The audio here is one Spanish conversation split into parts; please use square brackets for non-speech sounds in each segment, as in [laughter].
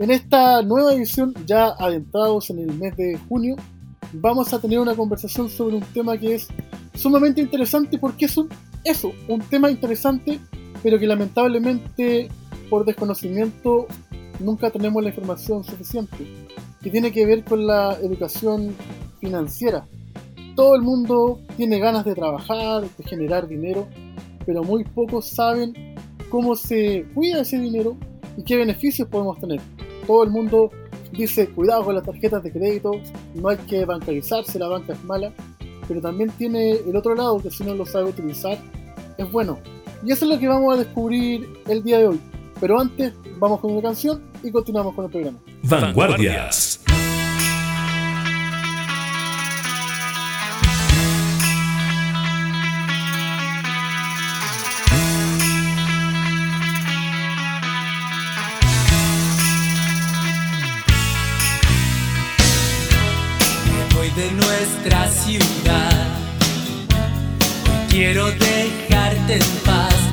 En esta nueva edición, ya adentrados en el mes de junio, vamos a tener una conversación sobre un tema que es sumamente interesante porque es un, eso, un tema interesante, pero que lamentablemente por desconocimiento nunca tenemos la información suficiente, que tiene que ver con la educación financiera. Todo el mundo tiene ganas de trabajar, de generar dinero, pero muy pocos saben cómo se cuida ese dinero y qué beneficios podemos tener todo el mundo dice cuidado con las tarjetas de crédito, no hay que bancarizarse, la banca es mala, pero también tiene el otro lado que si no lo sabe utilizar es bueno. Y eso es lo que vamos a descubrir el día de hoy. Pero antes vamos con una canción y continuamos con el programa. Vanguardias. De nuestra ciudad. Hoy quiero dejarte en paz.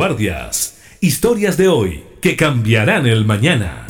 Vanguardias. Historias de hoy que cambiarán el mañana.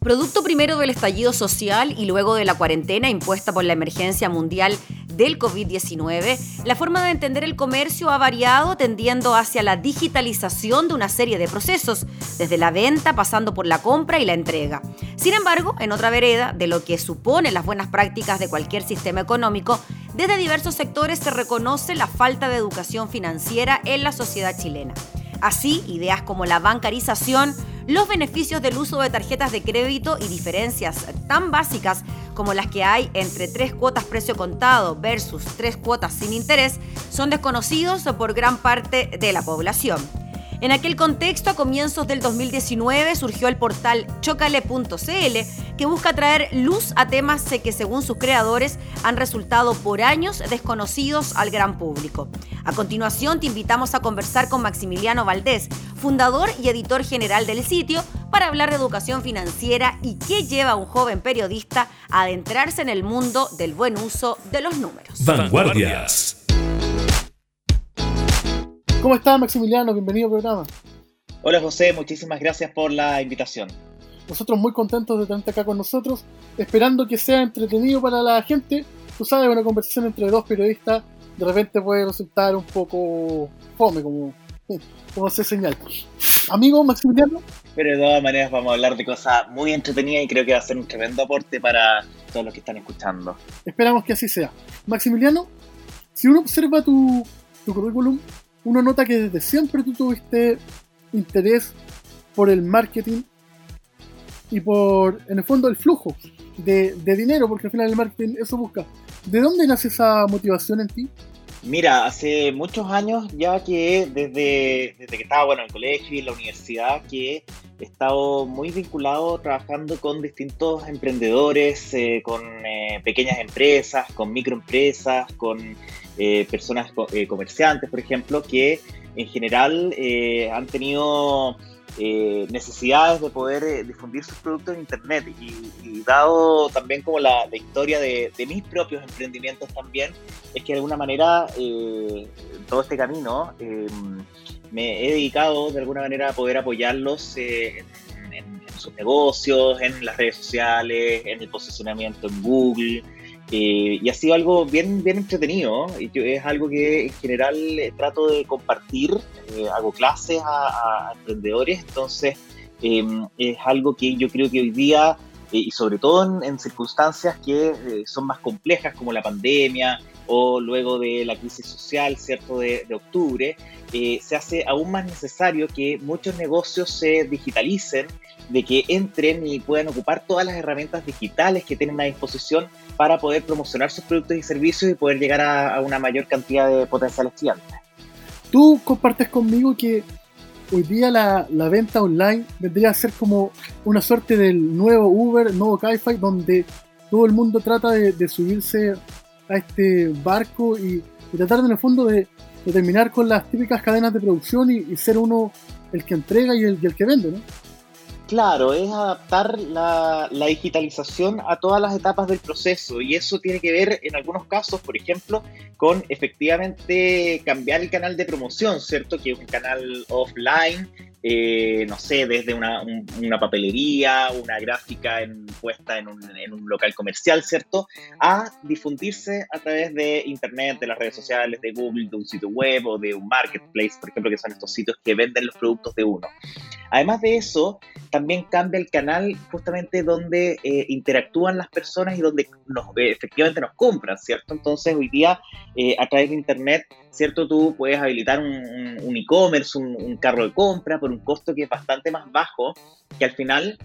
Producto primero del estallido social y luego de la cuarentena impuesta por la emergencia mundial del COVID-19, la forma de entender el comercio ha variado tendiendo hacia la digitalización de una serie de procesos, desde la venta pasando por la compra y la entrega. Sin embargo, en otra vereda de lo que supone las buenas prácticas de cualquier sistema económico, desde diversos sectores se reconoce la falta de educación financiera en la sociedad chilena. Así, ideas como la bancarización, los beneficios del uso de tarjetas de crédito y diferencias tan básicas como las que hay entre tres cuotas precio contado versus tres cuotas sin interés son desconocidos por gran parte de la población. En aquel contexto, a comienzos del 2019, surgió el portal chocale.cl, que busca traer luz a temas que, según sus creadores, han resultado por años desconocidos al gran público. A continuación, te invitamos a conversar con Maximiliano Valdés, fundador y editor general del sitio, para hablar de educación financiera y qué lleva a un joven periodista a adentrarse en el mundo del buen uso de los números. Vanguardias. ¿Cómo estás, Maximiliano? Bienvenido al programa. Hola José, muchísimas gracias por la invitación. Nosotros muy contentos de tenerte acá con nosotros, esperando que sea entretenido para la gente. Tú sabes, una conversación entre dos periodistas de repente puede resultar un poco fome, como, [laughs] como se señala. Amigo Maximiliano. Pero de todas maneras vamos a hablar de cosas muy entretenidas y creo que va a ser un tremendo aporte para todos los que están escuchando. Esperamos que así sea. Maximiliano, si uno observa tu, tu currículum, uno nota que desde siempre tú tuviste interés por el marketing y por, en el fondo, el flujo de, de, dinero, porque al final el marketing eso busca. ¿De dónde nace esa motivación en ti? Mira, hace muchos años ya que desde, desde que estaba bueno, en el colegio y en la universidad, que he estado muy vinculado trabajando con distintos emprendedores, eh, con eh, pequeñas empresas, con microempresas, con eh, personas eh, comerciantes, por ejemplo, que en general eh, han tenido necesidades de poder difundir sus productos en Internet. Y, dado también como la, historia de, mis propios emprendimientos también, es que de alguna manera todo este camino me he dedicado de alguna manera a poder apoyarlos en, en sus negocios, en las redes sociales, en el posicionamiento en Google. Eh, y ha sido algo bien, bien entretenido. Y es algo que en general eh, trato de compartir. Eh, hago clases a, emprendedores, entonces em, es algo que yo creo que hoy día, y sobre todo en, circunstancias que son más complejas como la pandemia o luego de la crisis social, ¿cierto?, de, de octubre, se hace aún más necesario que muchos negocios se digitalicen de que entren y puedan ocupar todas las herramientas digitales que tienen a disposición para poder promocionar sus productos y servicios y poder llegar a, una mayor cantidad de potenciales clientes. Tú compartes conmigo que hoy día la, la, venta online vendría a ser como una suerte del nuevo Uber, nuevo Cabify, donde todo el mundo trata de, subirse a este barco y, tratar en el fondo de, terminar con las típicas cadenas de producción y, ser uno el que entrega y el, y el que vende, ¿no? Claro, es adaptar la, digitalización a todas las etapas del proceso y eso tiene que ver en algunos casos, por ejemplo, con efectivamente cambiar el canal de promoción, ¿cierto? Que es un canal offline eh, no sé, desde una, papelería, una gráfica en, puesta en un, local comercial, ¿cierto? A difundirse a través de Internet, de las redes sociales, de Google, de un sitio web o de un marketplace, por ejemplo, que son estos sitios que venden los productos de uno. Además de eso, también cambia el canal justamente donde eh, interactúan las personas y donde eh, efectivamente nos compran, ¿cierto? Entonces, hoy día, a través de Internet, ¿cierto? Tú puedes habilitar un, e-commerce, un, carro de compra por un costo que es bastante más bajo, que al final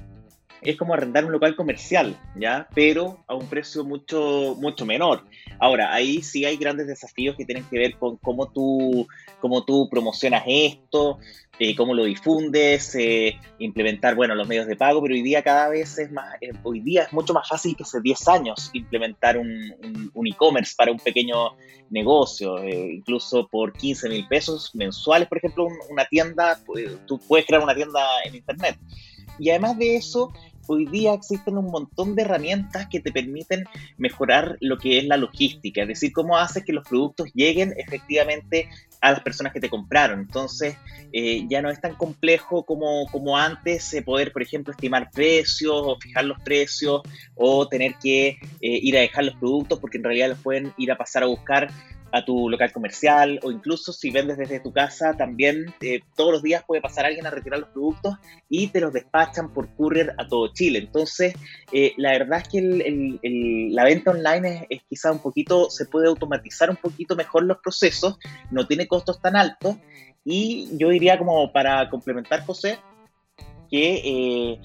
es como arrendar un local comercial, ¿ya? Pero a un precio mucho, mucho menor. Ahora, ahí sí hay grandes desafíos que tienen que ver con cómo tú, cómo tú promocionas esto, eh, cómo lo difundes, eh, implementar, bueno, los medios de pago, pero hoy día cada vez es más, eh, hoy día es mucho más fácil que hace 10 años implementar un, un, e-commerce para un pequeño negocio, incluso por 15 mil pesos mensuales, por ejemplo, una tienda, tú puedes crear una tienda en internet. Y además de eso, hoy día existen un montón de herramientas que te permiten mejorar lo que es la logística, es decir, cómo haces que los productos lleguen efectivamente a las personas que te compraron. Entonces, eh, ya no es tan complejo como, como antes eh, poder, por ejemplo, estimar precios o fijar los precios o tener que eh, ir a dejar los productos porque en realidad los pueden ir a pasar a buscar a tu local comercial o incluso si vendes desde tu casa, también eh, todos los días puede pasar alguien a retirar los productos y te los despachan por courier a todo Chile. Entonces, eh, la verdad es que la venta online es, quizá un poquito, se puede automatizar un poquito mejor los procesos, no tiene costos tan altos y yo diría como para complementar, José, que eh,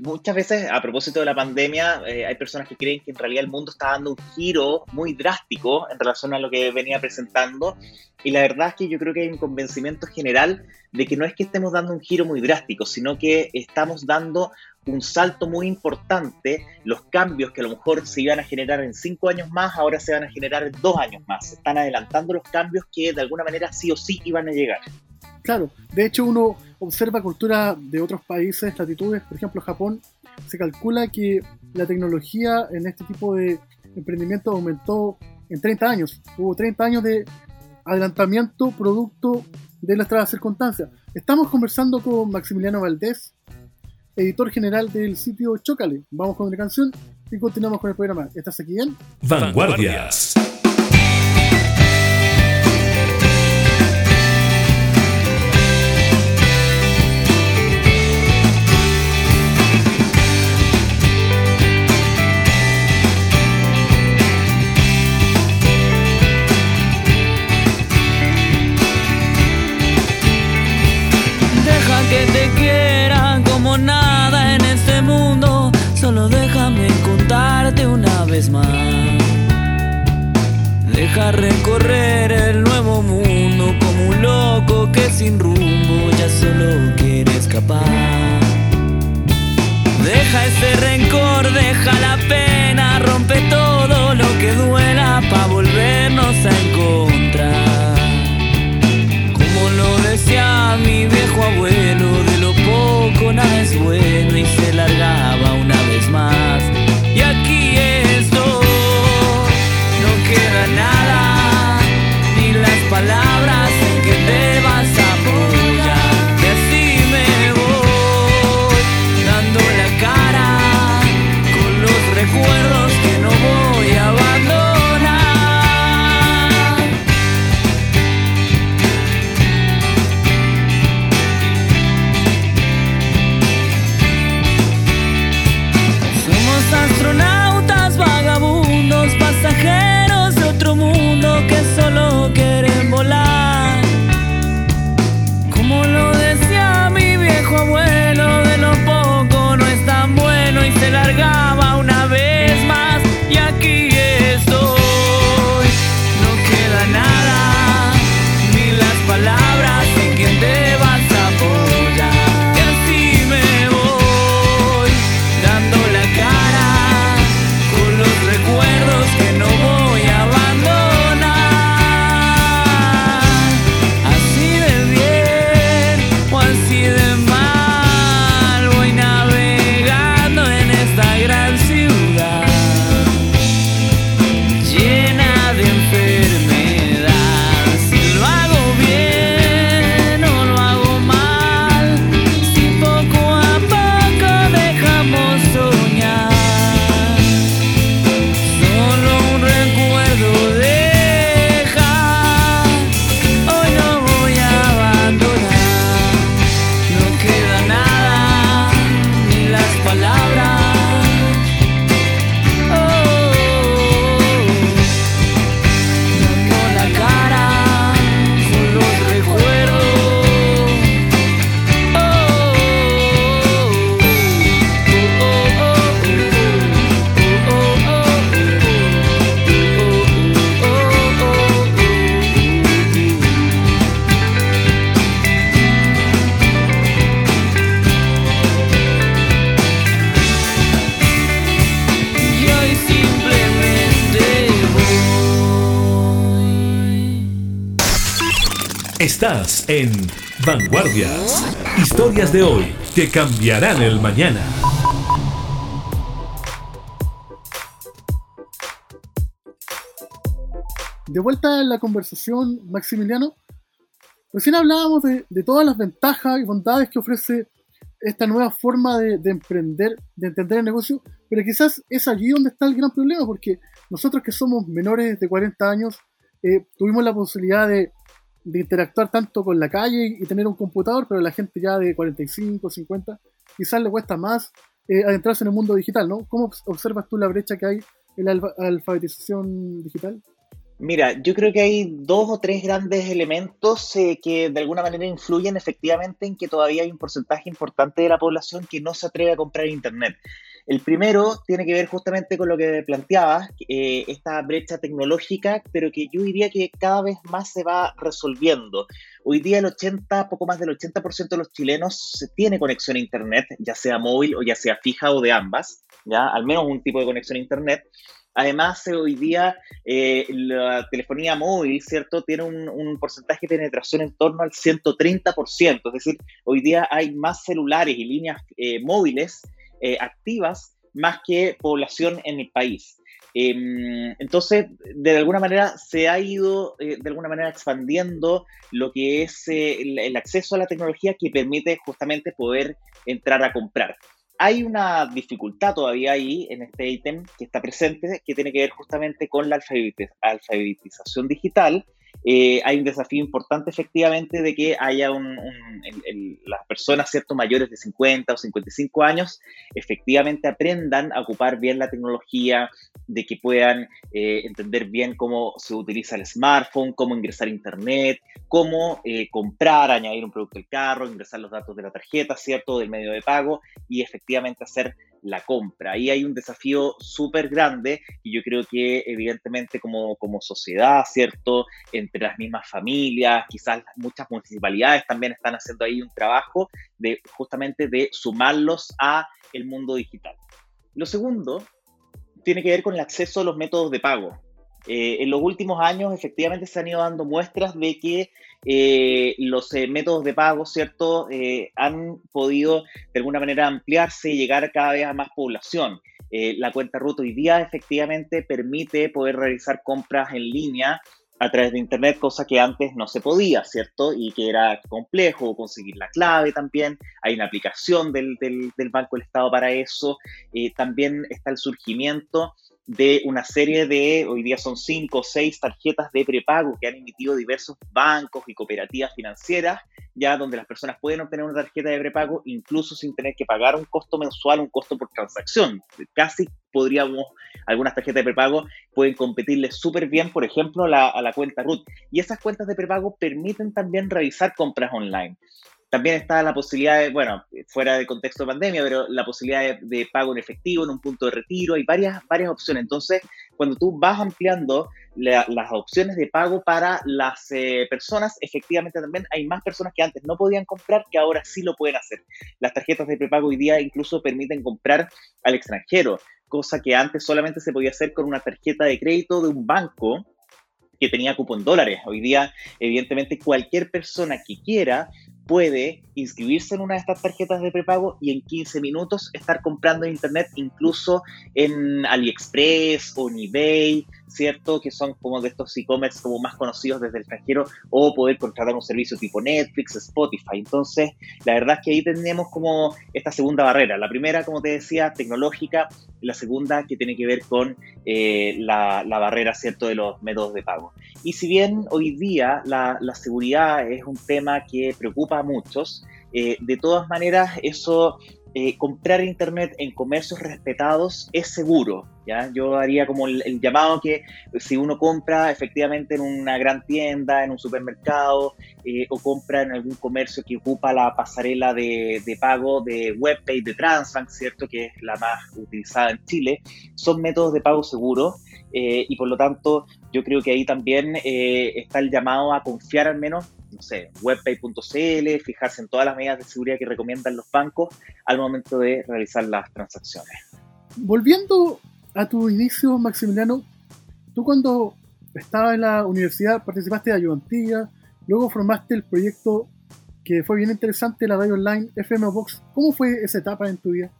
muchas veces, a propósito de la pandemia, eh, hay personas que creen que en realidad el mundo está dando un giro muy drástico en relación a lo que venía presentando. Y la verdad es que yo creo que hay un convencimiento general de que no es que estemos dando un giro muy drástico, sino que estamos dando un salto muy importante. Los cambios que a lo mejor se iban a generar en cinco años más, ahora se van a generar en dos años más. Se están adelantando los cambios que de alguna manera sí o sí iban a llegar. Claro, de hecho uno observa cultura de otros países, latitudes, por ejemplo Japón, se calcula que la tecnología en este tipo de emprendimiento aumentó en 30 años. Hubo 30 años de adelantamiento producto de nuestras circunstancias. Estamos conversando con Maximiliano Valdés, editor general del sitio Chocale. Vamos con una canción y continuamos con el programa. ¿Estás aquí en? Vanguardias. Deja recorrer el nuevo mundo como un loco que sin rumbo ya solo quiere escapar. Deja ese rencor, deja la pena, rompe todo Historias. De hoy que cambiarán el mañana. De vuelta en la conversación, Maximiliano, recién hablábamos de, todas las ventajas y bondades que ofrece esta nueva forma de, emprender, de entender el negocio, pero quizás es allí donde está el gran problema, porque nosotros que somos menores de 40 años, eh, tuvimos la posibilidad de interactuar tanto con la calle y tener un computador, pero la gente ya de 45, 50, quizás le cuesta más eh, adentrarse en el mundo digital, ¿no? ¿Cómo observas tú la brecha que hay en la alfabetización digital? Mira, yo creo que hay dos o tres grandes elementos eh, que de alguna manera influyen efectivamente en que todavía hay un porcentaje importante de la población que no se atreve a comprar Internet. El primero tiene que ver justamente con lo que planteabas, eh, esta brecha tecnológica, pero que yo diría que cada vez más se va resolviendo. Hoy día el 80, poco más del 80% de los chilenos tiene conexión a Internet, ya sea móvil o ya sea fija o de ambas, ya al menos un tipo de conexión a Internet. Además, hoy día eh, la telefonía móvil, ¿cierto?, tiene un, porcentaje de penetración en torno al 130%. Es decir, hoy día hay más celulares y líneas eh, móviles eh, activas más que población en el país. Em, entonces, de alguna manera se ha ido de alguna manera expandiendo lo que es el acceso a la tecnología que permite justamente poder entrar a comprar hay una dificultad todavía ahí en este ítem que está presente, que tiene que ver justamente con la alfabetización digital eh, hay un desafío importante efectivamente de que haya un, las personas cierto mayores de 50 o 55 años efectivamente aprendan a ocupar bien la tecnología, de que puedan eh, entender bien cómo se utiliza el smartphone, cómo ingresar a internet, cómo eh, comprar, añadir un producto al carro, ingresar los datos de la tarjeta, ¿cierto? Del medio de pago y efectivamente hacer la compra. Ahí hay un desafío súper grande y yo creo que evidentemente como, como sociedad, ¿cierto? Entre las mismas familias, quizás muchas municipalidades también están haciendo ahí un trabajo de justamente de sumarlos a el mundo digital. Lo segundo tiene que ver con el acceso a los métodos de pago. Eh, en los últimos años, efectivamente, se han ido dando muestras de que eh, los eh, métodos de pago, ¿cierto?, han podido de alguna manera ampliarse y llegar cada vez a más población. la cuenta RUT hoy día efectivamente permite poder realizar compras en línea a través de Internet, cosa que antes no se podía, ¿cierto? Y que era complejo conseguir la clave también. Hay una aplicación del, del Banco del Estado para eso. también está el surgimiento de una serie de, hoy día son cinco o seis tarjetas de prepago que han emitido diversos bancos y cooperativas financieras, ya donde las personas pueden obtener una tarjeta de prepago incluso sin tener que pagar un costo mensual, un costo por transacción. Casi podríamos, algunas tarjetas de prepago pueden competirle súper bien, por ejemplo, a la cuenta RUT. Y esas cuentas de prepago permiten también realizar compras online. También está la posibilidad de, bueno, fuera de contexto de pandemia, pero la posibilidad de, pago en efectivo en un punto de retiro, hay varias, varias opciones. Entonces, cuando tú vas ampliando las opciones de pago para las eh, personas, efectivamente también hay más personas que antes no podían comprar que ahora sí lo pueden hacer. Las tarjetas de prepago hoy día incluso permiten comprar al extranjero, cosa que antes solamente se podía hacer con una tarjeta de crédito de un banco que tenía cupo en dólares. Hoy día, evidentemente, cualquier persona que quiera puede inscribirse en una de estas tarjetas de prepago y en 15 minutos estar comprando en internet, incluso en AliExpress o en eBay, ¿cierto? Que son como de estos e-commerce como más conocidos desde el extranjero, o poder contratar un servicio tipo Netflix, Spotify. Entonces, la verdad es que ahí tenemos como esta segunda barrera. La primera, como te decía, tecnológica, la segunda que tiene que ver con eh, la, barrera, ¿cierto?, de los métodos de pago. Y si bien hoy día la, seguridad es un tema que preocupa a muchos. Eh, de todas maneras, eso, eh, comprar internet en comercios respetados es seguro. ¿ya? Yo haría como el, llamado que si uno compra efectivamente en una gran tienda, en un supermercado, eh, o compra en algún comercio que ocupa la pasarela de, de pago de WebPay, de Transbank, ¿cierto? que es la más utilizada en Chile, son métodos de pago seguros. y por lo tanto yo creo que ahí también está el llamado a confiar al menos no sé, webpay.cl, fijarse en todas las medidas de seguridad que recomiendan los bancos al momento de realizar las transacciones. Volviendo a tu inicio, Maximiliano, tú cuando estabas en la universidad participaste de ayudantía, luego formaste el proyecto que fue bien interesante, la radio online FM Box. ¿Cómo fue esa etapa en tu vida?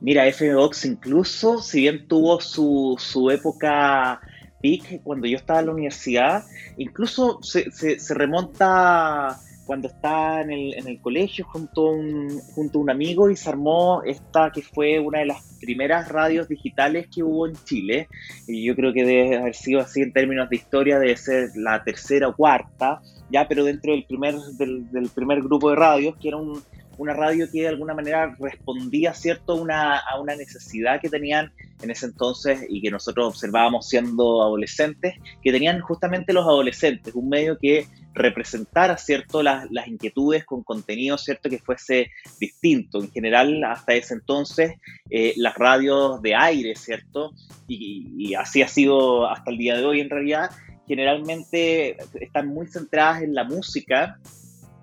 Mira, FM Box incluso, si bien tuvo su, su época peak cuando yo estaba en la universidad, incluso se, se, remonta cuando estaba en el, en el colegio junto a, un, junto a un amigo y se armó esta que fue una de las primeras radios digitales que hubo en Chile. Y yo creo que debe haber sido así en términos de historia, debe ser la tercera o cuarta, ya, pero dentro del primer, del, del primer grupo de radios, que era un, una radio que de alguna manera respondía cierto una, a una necesidad que tenían en ese entonces y que nosotros observábamos siendo adolescentes, que tenían justamente los adolescentes, un medio que representara cierto las, inquietudes con contenido cierto que fuese distinto. En general, hasta ese entonces, eh, las radios de aire, cierto, y, y así ha sido hasta el día de hoy en realidad, generalmente están muy centradas en la música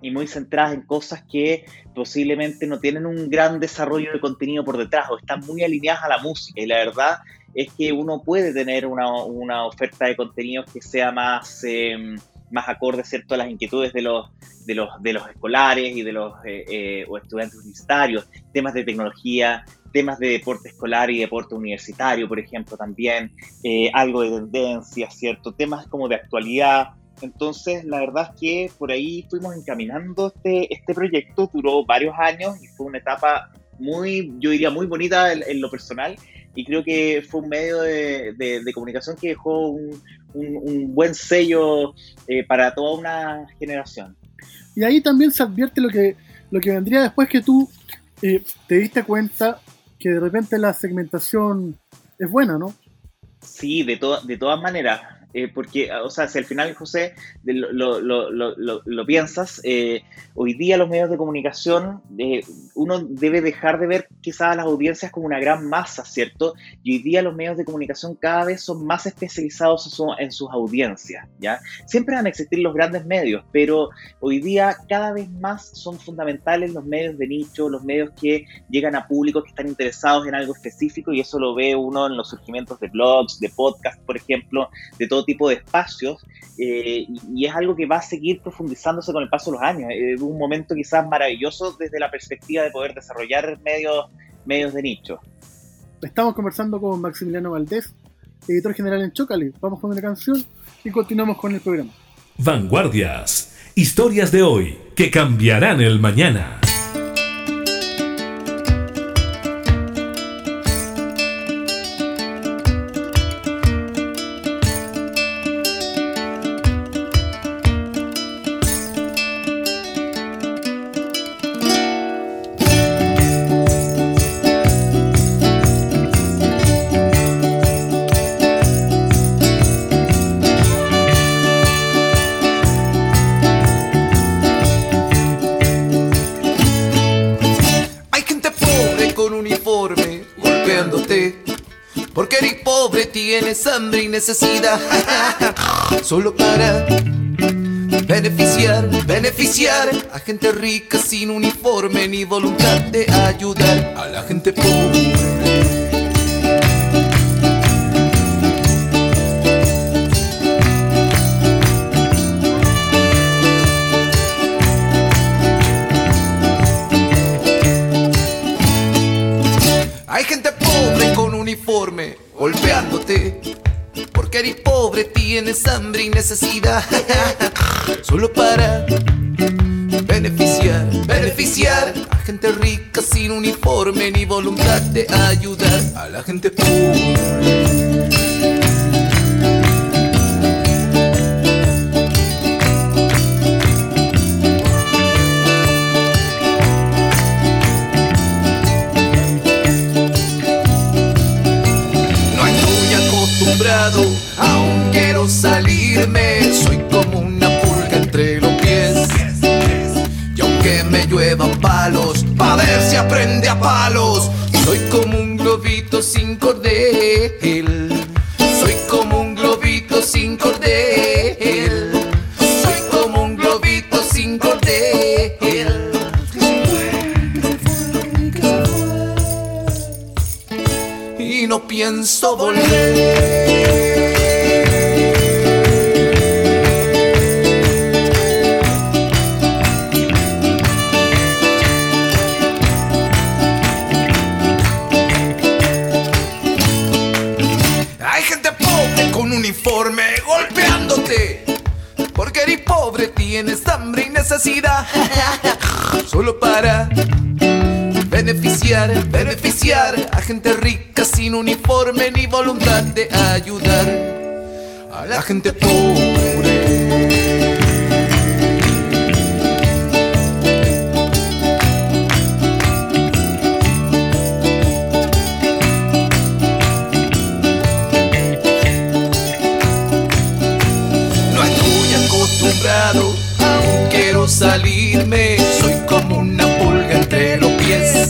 y muy centradas en cosas que posiblemente no tienen un gran desarrollo de contenido por detrás o están muy alineadas a la música. Y la verdad es que uno puede tener una, una oferta de contenidos que sea más, em, más acorde ¿cierto? a las inquietudes de los, de los, de los escolares y de los eh, eh, o estudiantes universitarios, temas de tecnología, temas de deporte escolar y deporte universitario, por ejemplo, también, eh, algo de tendencia, ¿cierto? Temas como de actualidad, entonces, la verdad es que por ahí fuimos encaminando este, este proyecto, duró varios años y fue una etapa muy, yo diría, muy bonita en, lo personal y creo que fue un medio de, de, comunicación que dejó un, un, buen sello eh, para toda una generación. Y ahí también se advierte lo que, lo que vendría después que tú eh, te diste cuenta que de repente la segmentación es buena, ¿no? Sí, de, de todas maneras. Eh, porque, o sea, si al final, José, lo, lo piensas, eh, hoy día los medios de comunicación, eh, uno debe dejar de ver quizás las audiencias como una gran masa, ¿cierto? Y hoy día los medios de comunicación cada vez son más especializados en sus audiencias, ¿ya? Siempre van a existir los grandes medios, pero hoy día cada vez más son fundamentales los medios de nicho, los medios que llegan a públicos que están interesados en algo específico y eso lo ve uno en los surgimientos de blogs, de podcasts, por ejemplo, de todo tipo de espacios eh, y, es algo que va a seguir profundizándose con el paso de los años. Es un momento quizás maravilloso desde la perspectiva de poder desarrollar medios, medios de nicho. Estamos conversando con Maximiliano Valdés, editor general en Chocali. Vamos con una canción y continuamos con el programa. Vanguardias, historias de hoy que cambiarán el mañana. Hambre y necesidad. [laughs] Solo para beneficiar, beneficiar a gente rica sin uniforme ni voluntad de ayudar a la gente pobre. Hay gente pobre con uniforme golpeándote porque eres pobre, tienes hambre y necesidad. [laughs] Solo para beneficiar, beneficiar a gente rica sin uniforme ni voluntad de ayudar a la gente pobre. Aprende a palos. Soy como un globito sin cordel. Soy como un globito sin cordel. Soy como un globito sin cordel. Y no pienso volver. Solo para beneficiar, beneficiar a gente rica sin uniforme ni voluntad de ayudar a la gente pobre. quiero salirme. Soy como una pulga entre los pies.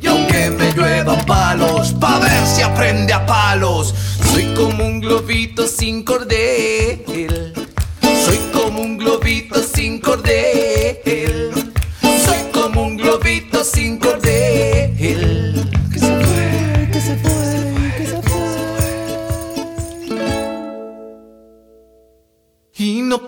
Y aunque me lluevan palos, pa' ver si aprende a palos. Soy como un globito sin cordel. Soy como un globito sin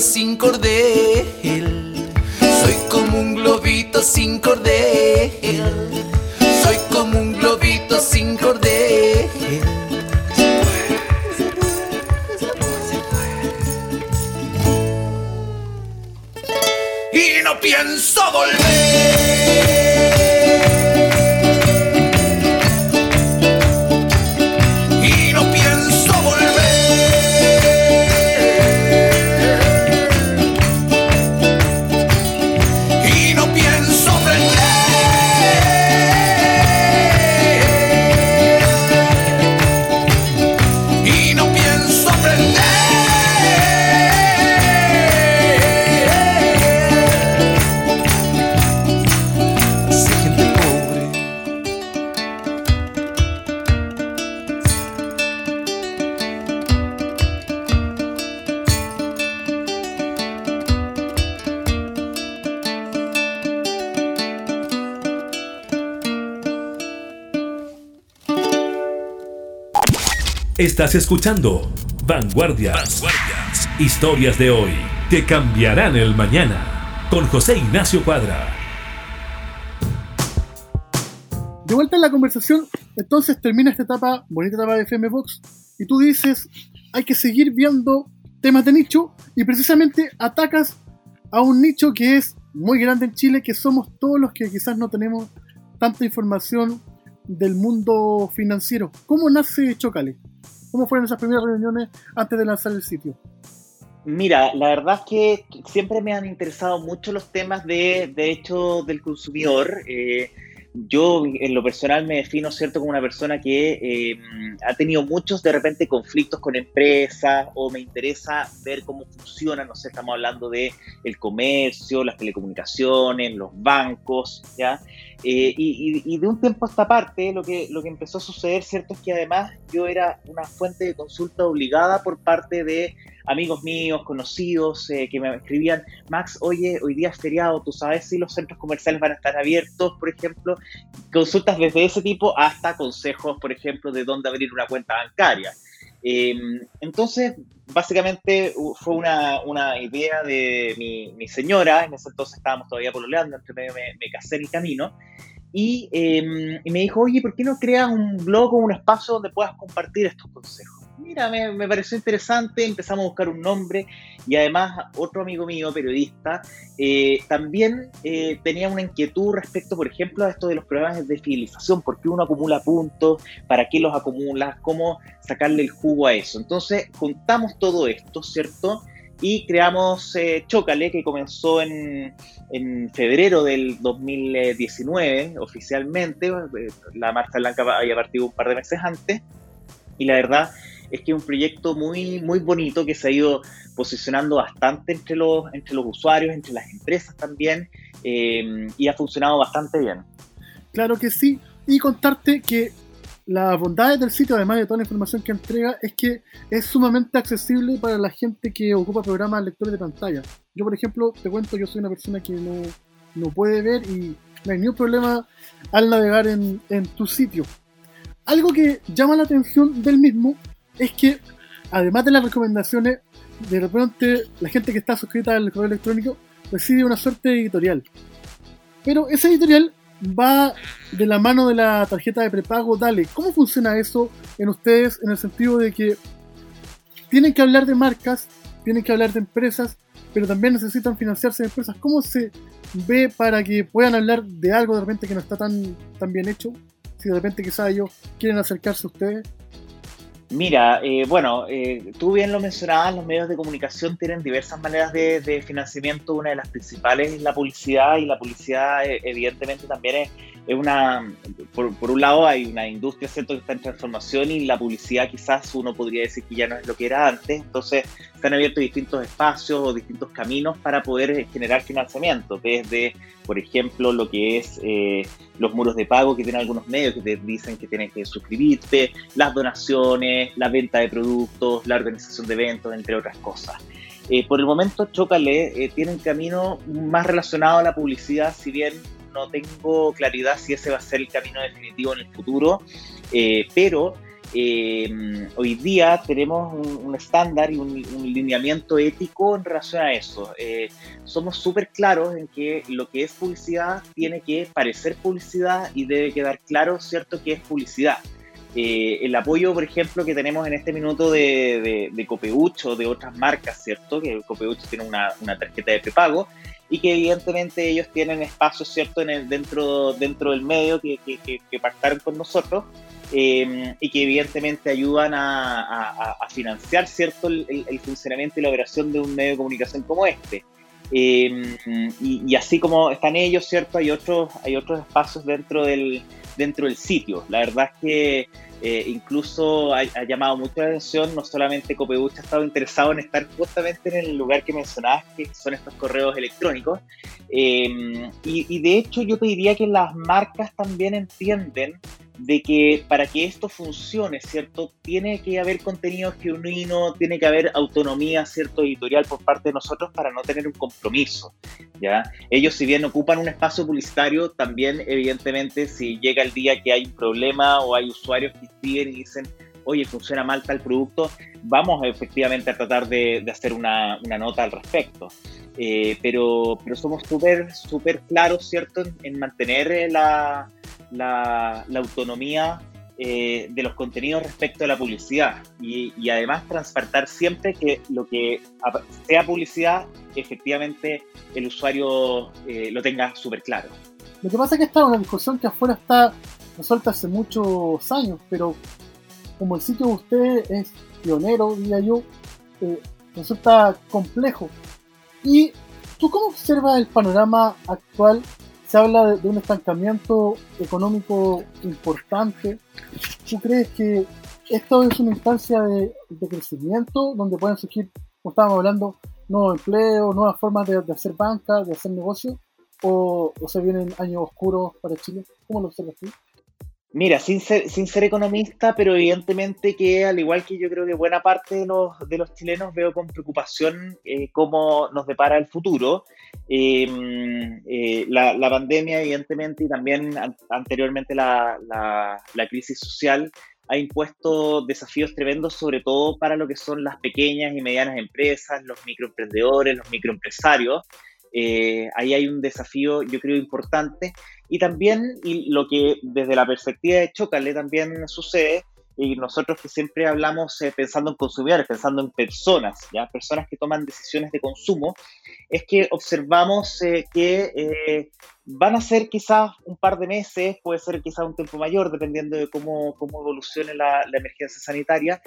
sin cordel. Soy como un globito sin cordel. Estás escuchando Vanguardias. Historias de hoy que cambiarán el mañana. Con José Ignacio Cuadra. De vuelta en la conversación, entonces termina esta etapa, bonita etapa de FM Box, y tú dices, hay que seguir viendo temas de nicho, y precisamente atacas a un nicho que es muy grande en Chile, que somos todos los que quizás no tenemos tanta información del mundo financiero. ¿Cómo nace Chocale? ¿Cómo fueron esas primeras reuniones antes de lanzar el sitio? Mira, la verdad es que siempre me han interesado mucho los temas de derecho del consumidor. Eh, yo en lo personal me defino, ¿cierto?, como una persona que eh, ha tenido muchos de repente conflictos con empresas o me interesa ver cómo funciona, no sé, estamos hablando de el comercio, las telecomunicaciones, los bancos, ¿ya? Eh, y, de un tiempo a esta parte, lo que, lo que empezó a suceder, ¿cierto? Es que además yo era una fuente de consulta obligada por parte de amigos míos, conocidos, eh, que me escribían, Max, oye, hoy día es feriado, ¿tú sabes si los centros comerciales van a estar abiertos, por ejemplo? Consultas desde ese tipo hasta consejos, por ejemplo, de dónde abrir una cuenta bancaria. Em, entonces, básicamente fue una, idea de mi, señora, en ese entonces estábamos todavía pololeando, entre medio me, me casé en el camino, y, em, y, me dijo, oye, ¿por qué no creas un blog o un espacio donde puedas compartir estos consejos? Mira, me, me, pareció interesante, empezamos a buscar un nombre y además otro amigo mío, periodista, eh, también eh, tenía una inquietud respecto, por ejemplo, a esto de los programas de fidelización, por qué uno acumula puntos, para qué los acumula, cómo sacarle el jugo a eso. Entonces juntamos todo esto, ¿cierto? Y creamos eh, Chocale, que comenzó en, en, febrero del 2019 oficialmente. La marcha blanca había partido un par de meses antes. Y la verdad es que es un proyecto muy, muy bonito que se ha ido posicionando bastante entre los, entre los usuarios, entre las empresas también, eh, y ha funcionado bastante bien. Claro que sí, y contarte que las bondades del sitio, además de toda la información que entrega, es que es sumamente accesible para la gente que ocupa programas lectores de pantalla. Yo, por ejemplo, te cuento, yo soy una persona que no, no puede ver y no hay ningún problema al navegar en, en tu sitio. Algo que llama la atención del mismo es que, además de las recomendaciones, de repente la gente que está suscrita al correo electrónico recibe una suerte de editorial. Pero ese editorial va de la mano de la tarjeta de prepago Dale. ¿Cómo funciona eso en ustedes en el sentido de que tienen que hablar de marcas, tienen que hablar de empresas, pero también necesitan financiarse de empresas? ¿Cómo se ve para que puedan hablar de algo de repente que no está tan, tan bien hecho? Si de repente quizás ellos quieren acercarse a ustedes. Mira, eh, bueno, eh, tú bien lo mencionabas, los medios de comunicación tienen diversas maneras de, financiamiento. Una de las principales es la publicidad y la publicidad eh, evidentemente también es, una, por, un lado hay una industria ¿cierto? que está en transformación y la publicidad quizás uno podría decir que ya no es lo que era antes. Entonces se han abierto distintos espacios o distintos caminos para poder generar financiamiento, desde, por ejemplo, lo que es los muros de pago que tienen algunos medios que te dicen que tienes que suscribirte, las donaciones, la venta de productos, la organización de eventos, entre otras cosas. Eh, por el momento, Chocale eh, tiene un camino más relacionado a la publicidad, si bien no tengo claridad si ese va a ser el camino definitivo en el futuro, eh, pero eh, hoy día tenemos un, estándar y un, lineamiento ético en relación a eso. Eh, somos súper claros en que lo que es publicidad tiene que parecer publicidad y debe quedar claro, ¿cierto?, que es publicidad. Eh, el apoyo, por ejemplo, que tenemos en este minuto de, de, Copeucho o de otras marcas, ¿cierto? Que Copeucho tiene una, tarjeta de prepago y que evidentemente ellos tienen espacio, ¿cierto?, dentro, dentro del medio que, que, pactaron con nosotros Em, y que evidentemente ayudan a, financiar cierto el, funcionamiento y la operación de un medio de comunicación como este. Em, y, así como están ellos, cierto, hay otros hay otros espacios dentro del dentro del sitio. La verdad es que eh, incluso ha, llamado mucha atención, no solamente Copeucha ha estado interesado en estar justamente en el lugar que mencionabas, que son estos correos electrónicos, em, y, y, de hecho yo te diría que las marcas también entienden de que para que esto funcione, ¿cierto? Tiene que haber contenido genuino, tiene que haber autonomía, ¿cierto? Editorial por parte de nosotros para no tener un compromiso, ¿ya? Ellos si bien ocupan un espacio publicitario, también evidentemente si llega el día que hay un problema o hay usuarios que escriben y dicen, oye, funciona mal tal producto, vamos efectivamente a tratar de, hacer una, nota al respecto. Eh, pero, pero somos súper, súper claros, ¿cierto?, en mantener la la, autonomía eh, de los contenidos respecto a la publicidad y, además transportar siempre que lo que sea publicidad, efectivamente el usuario eh, lo tenga súper claro. Lo que pasa es que esta es una discusión que afuera está resuelta hace muchos años, pero como el sitio de usted es pionero, diría yo, eh, resulta complejo. ¿Y tú cómo observas el panorama actual se habla de, un estancamiento económico importante. ¿Tú crees que esto es una instancia de, crecimiento donde pueden surgir, como estábamos hablando, nuevos empleos, nuevas formas de, hacer banca, de hacer negocio? O, ¿O, se vienen años oscuros para Chile? ¿Cómo lo observas tú? Mira, sin ser, sin ser economista, pero evidentemente que al igual que yo creo que buena parte de los, chilenos veo con preocupación eh, cómo nos depara el futuro. Em, eh, la, la, pandemia, evidentemente, y también anteriormente la, la, la, crisis social ha impuesto desafíos tremendos, sobre todo para lo que son las pequeñas y medianas empresas, los microemprendedores, los microempresarios. Eh, ahí hay un desafío, yo creo, importante. Y también, y lo que desde la perspectiva de Chocale también sucede, y nosotros que siempre hablamos eh, pensando en consumidores, pensando en personas, ¿ya? personas que toman decisiones de consumo, es que observamos eh, que eh, van a ser quizás un par de meses, puede ser quizás un tiempo mayor, dependiendo de cómo, cómo evolucione la, la emergencia sanitaria,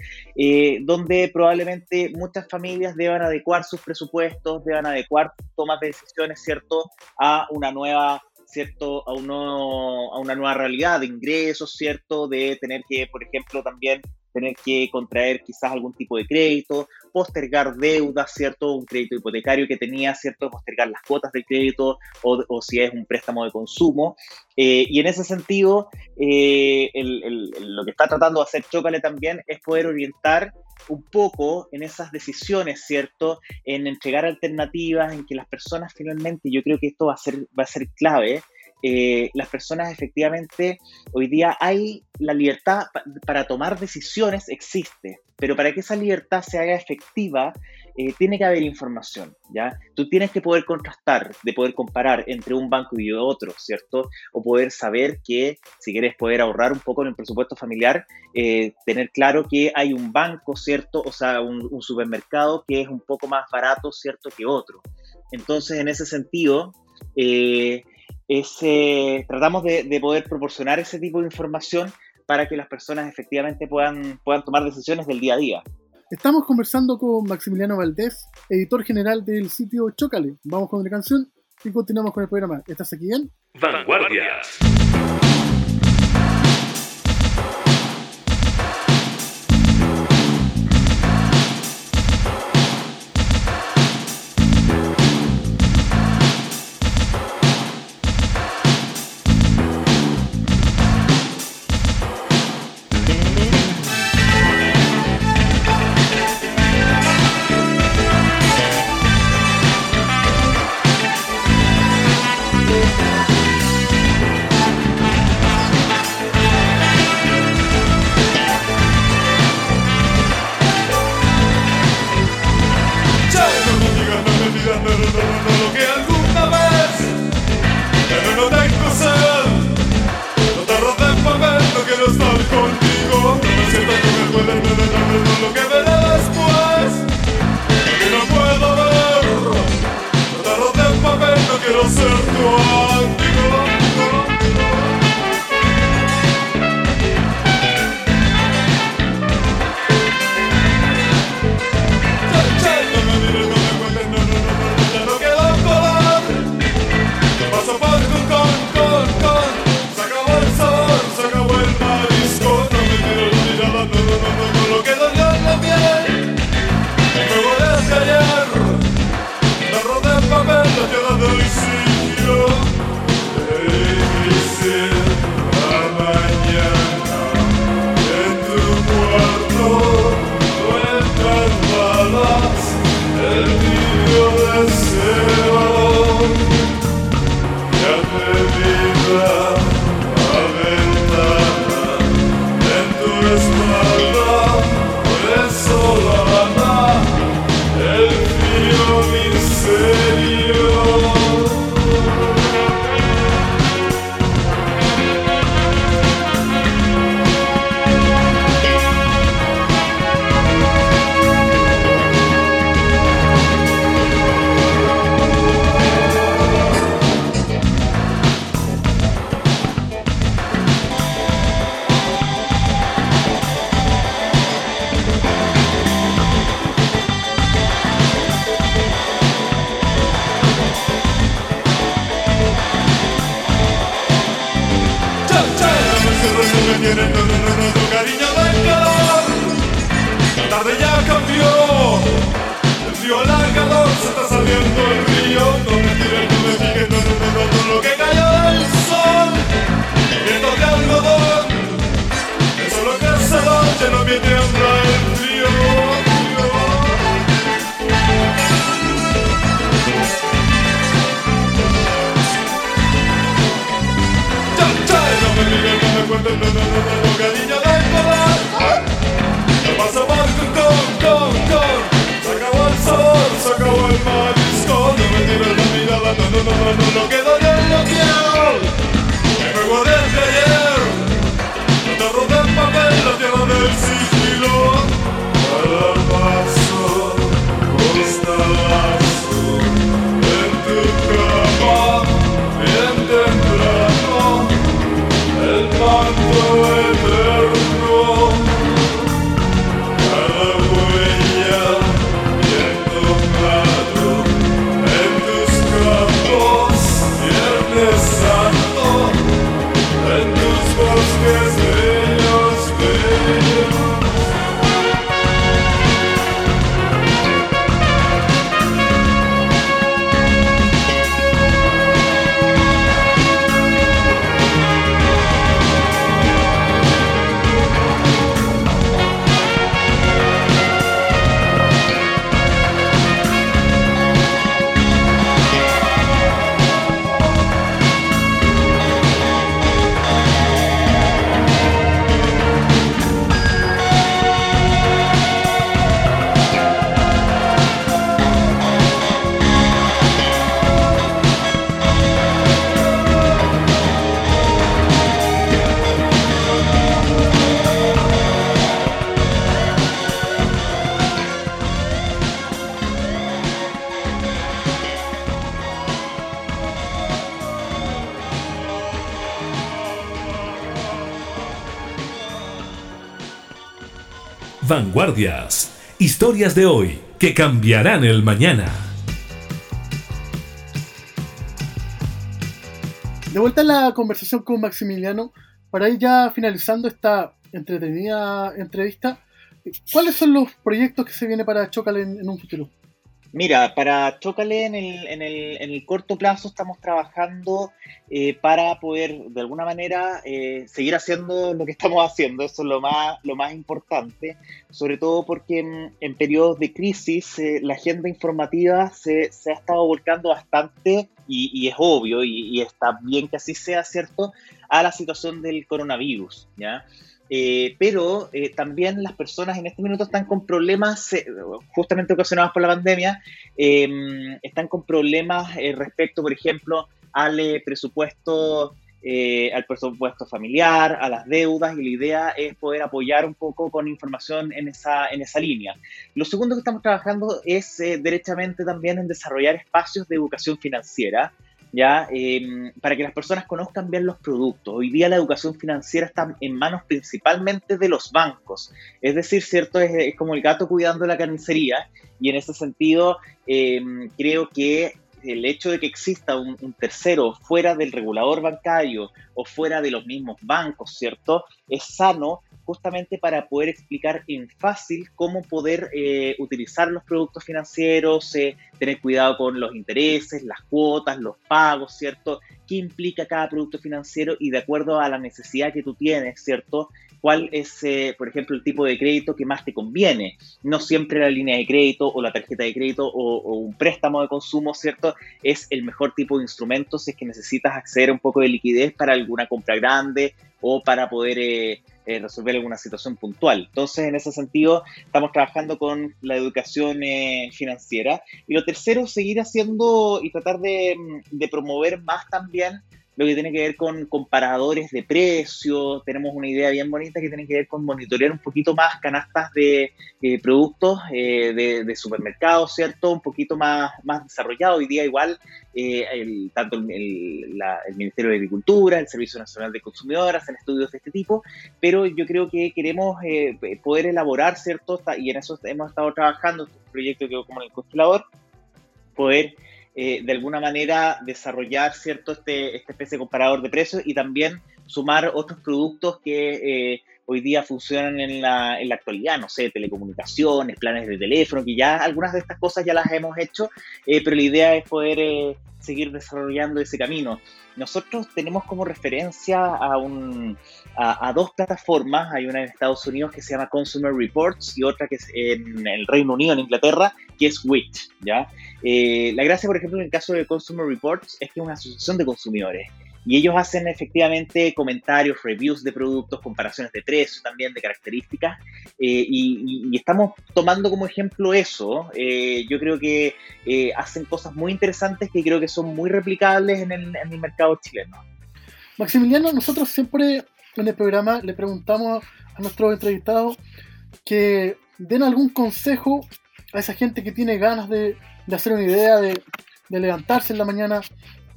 donde probablemente muchas familias deban adecuar sus presupuestos, deban adecuar tomas de decisiones, ¿cierto?, a una nueva ¿cierto? A, uno, a una nueva realidad de ingresos, ¿cierto? De tener que, por ejemplo, también tener que contraer quizás algún tipo de crédito, postergar deudas, ¿cierto? Un crédito hipotecario que tenía, ¿cierto? Postergar las cuotas del crédito o, si es un préstamo de consumo. Eh, y en ese sentido, eh, lo que está tratando de hacer Chocale también es poder orientar un poco en esas decisiones, ¿cierto? En entregar alternativas, en que las personas finalmente, yo creo que esto va a ser, va a ser clave, eh, las personas efectivamente, hoy día hay la libertad para tomar decisiones, existe, pero para que esa libertad se haga efectiva, eh, tiene que haber información, ¿ya? Tú tienes que poder contrastar, de poder comparar entre un banco y otro, ¿cierto? O poder saber que, si quieres poder ahorrar un poco en el presupuesto familiar, eh, tener claro que hay un banco, ¿cierto? O sea, un, supermercado que es un poco más barato, ¿cierto? Que otro. Entonces, en ese sentido, tratamos de, de poder proporcionar ese tipo de información para que las personas efectivamente puedan, puedan tomar decisiones del día a día. Estamos conversando con Maximiliano Valdés, editor general del sitio Chocale. Vamos con una canción y continuamos con el programa. ¿Estás aquí bien? Vanguardias. Historias de hoy que cambiarán el mañana. De vuelta a la conversación con Maximiliano, para ir ya finalizando esta entretenida entrevista, ¿cuáles son los proyectos que se viene para Chocal en un futuro? Mira, para Chocale en el, en el, en el corto plazo estamos trabajando eh, para poder de alguna manera eh, seguir haciendo lo que estamos haciendo, eso es lo más, lo más importante, sobre todo porque en, periodos de crisis eh, la agenda informativa se, se, ha estado volcando bastante y, y es obvio y, y, está bien que así sea, ¿cierto?, a la situación del coronavirus, ¿ya? Eh, pero eh, también las personas en este minuto están con problemas, eh, justamente ocasionados por la pandemia, em, están con problemas respecto, por ejemplo, al presupuesto, al presupuesto familiar, a las deudas, y la idea es poder apoyar un poco con información en esa, en esa línea. Lo segundo que estamos trabajando es derechamente también en desarrollar espacios de educación financiera ¿ya? Em, para que las personas conozcan bien los productos. Hoy día la educación financiera está en manos principalmente de los bancos, es decir, ¿cierto? Es, como el gato cuidando la carnicería y en ese sentido em, creo que el hecho de que exista un, tercero fuera del regulador bancario o fuera de los mismos bancos, ¿cierto? Es sano justamente para poder explicar en fácil cómo poder eh, utilizar los productos financieros, eh, tener cuidado con los intereses, las cuotas, los pagos, ¿cierto? ¿Qué implica cada producto financiero y de acuerdo a la necesidad que tú tienes, ¿cierto? cuál es, eh, por ejemplo, el tipo de crédito que más te conviene. No siempre la línea de crédito o la tarjeta de crédito o, un préstamo de consumo, ¿cierto? Es el mejor tipo de instrumento si es que necesitas acceder a un poco de liquidez para alguna compra grande o para poder eh, eh, resolver alguna situación puntual. Entonces, en ese sentido, estamos trabajando con la educación financiera. Y lo tercero, seguir haciendo y tratar de, de promover más también lo que tiene que ver con comparadores de precios, tenemos una idea bien bonita que tiene que ver con monitorear un poquito más canastas de eh, productos eh, de, supermercados, ¿cierto? Un poquito más, más desarrollado. Hoy día igual, eh, tanto el, Ministerio de Agricultura, el Servicio Nacional de Consumidores hacen estudios de este tipo, pero yo creo que queremos poder elaborar, ¿cierto? Y en eso hemos estado trabajando, este proyecto que como en el congelador, poder eh, de alguna manera desarrollar cierto este, esta especie de comparador de precios y también sumar otros productos que eh, hoy día funcionan en la, en la, actualidad, no sé, telecomunicaciones, planes de teléfono, que ya algunas de estas cosas ya las hemos hecho, eh, pero la idea es poder seguir desarrollando ese camino. Nosotros tenemos como referencia a, un, a, dos plataformas, hay una en Estados Unidos que se llama Consumer Reports y otra que es en el Reino Unido, en Inglaterra, que es Witch, ¿ya? Eh, la gracia, por ejemplo, en el caso de Consumer Reports es que es una asociación de consumidores y ellos hacen efectivamente comentarios, reviews de productos, comparaciones de precios también, de características, eh, y, estamos tomando como ejemplo eso. Eh, yo creo que eh, hacen cosas muy interesantes que creo que son muy replicables en el, mercado chileno. Maximiliano, nosotros siempre en el programa le preguntamos a nuestros entrevistados que den algún consejo a esa gente que tiene ganas de, hacer una idea, de, de levantarse en la mañana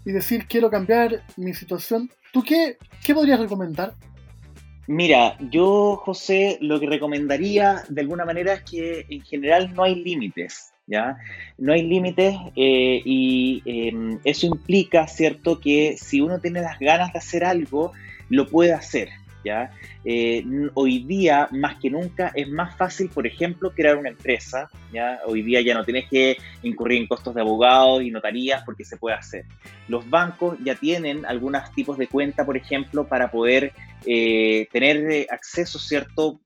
y decir quiero cambiar mi situación, ¿tú qué, qué podrías recomendar? Mira, yo, José, lo que recomendaría de alguna manera es que en general no hay límites, ¿ya? No hay límites eh, y em, eso implica, ¿cierto?, que si uno tiene las ganas de hacer algo, lo puede hacer, Eh, hoy día, más que nunca, es más fácil, por ejemplo, crear una empresa. ¿ya? Hoy día ya no tienes que incurrir en costos de abogados y notarías porque se puede hacer. Los bancos ya tienen algunos tipos de cuenta, por ejemplo, para poder eh, tener eh, acceso, ¿cierto?,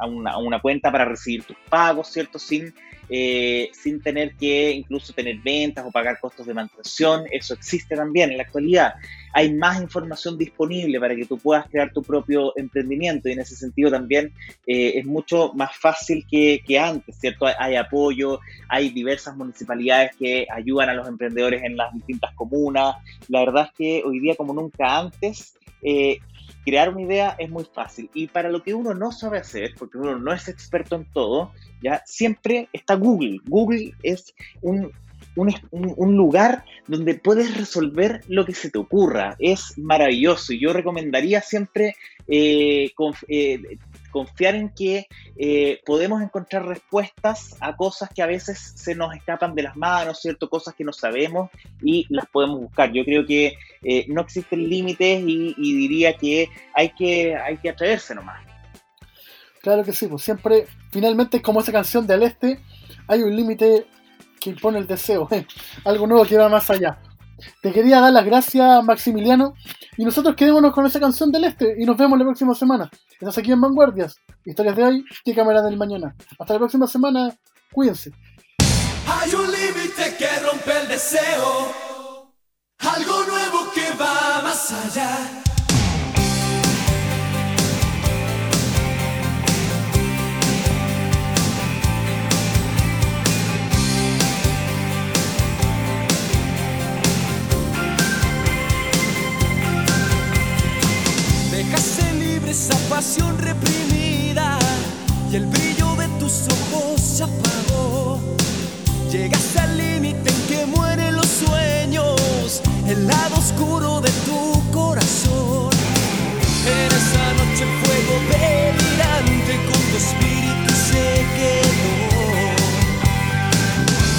a, una, a, una, cuenta para recibir tus pagos, ¿cierto?, sin, sin tener que incluso tener ventas o pagar costos de mantención. Eso existe también en la actualidad. Hay más información disponible para que tú puedas crear tu propio emprendimiento y en ese sentido también eh, es mucho más fácil que, antes, ¿cierto? Hay, apoyo, hay diversas municipalidades que ayudan a los emprendedores en las distintas comunas. La verdad es que hoy día como nunca antes, eh, crear una idea es muy fácil. Y para lo que uno no sabe hacer, porque uno no es experto en todo, ya siempre está Google. Google es un un, lugar donde puedes resolver lo que se te ocurra. Es maravilloso y yo recomendaría siempre eh, eh, confiar en que eh, podemos encontrar respuestas a cosas que a veces se nos escapan de las manos, ¿cierto? Cosas que no sabemos y las podemos buscar. Yo creo que eh, no existen límites y, diría que hay, que hay que atreverse nomás. Claro que sí, pues siempre, finalmente es como esa canción del este, hay un límite que impone el deseo, [laughs] algo nuevo que va más allá. Te quería dar las gracias, Maximiliano, y nosotros quedémonos con esa canción del este y nos vemos la próxima semana. Estás aquí en Vanguardias, historias de hoy y cámara del mañana. Hasta la próxima semana, cuídense. Hay un límite que rompe el deseo, algo nuevo que va más allá. Esa pasión reprimida y el brillo de tus ojos se apagó. Llegaste al límite en que mueren los sueños, el lado oscuro de tu corazón. En esa noche el fuego delirante con tu espíritu se quedó.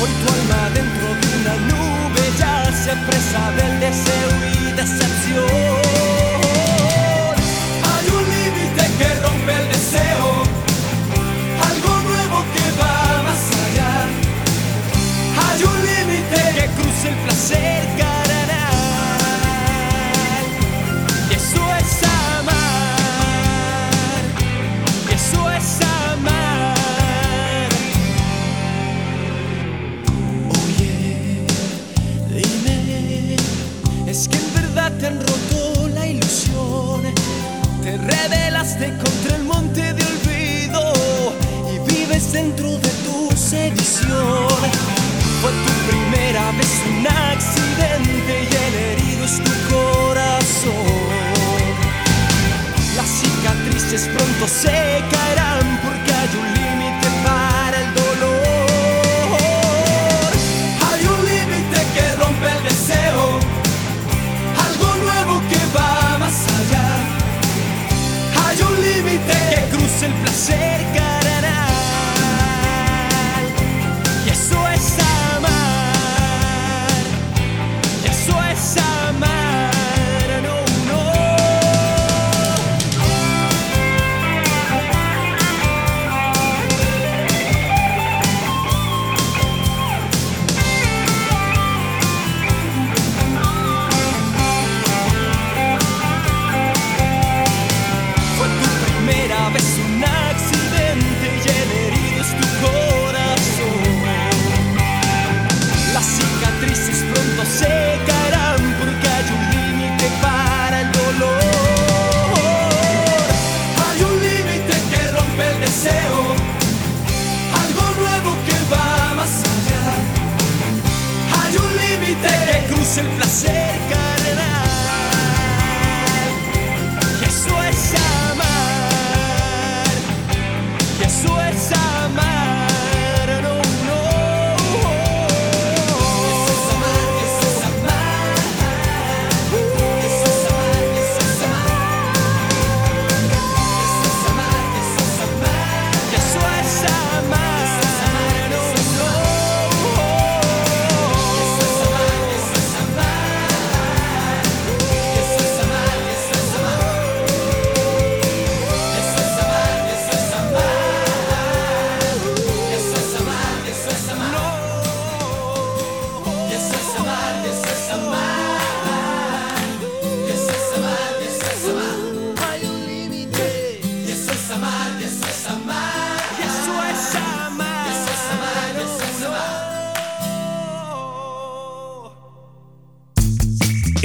Hoy tu alma dentro de una nube ya se presa del deseo y decepción. El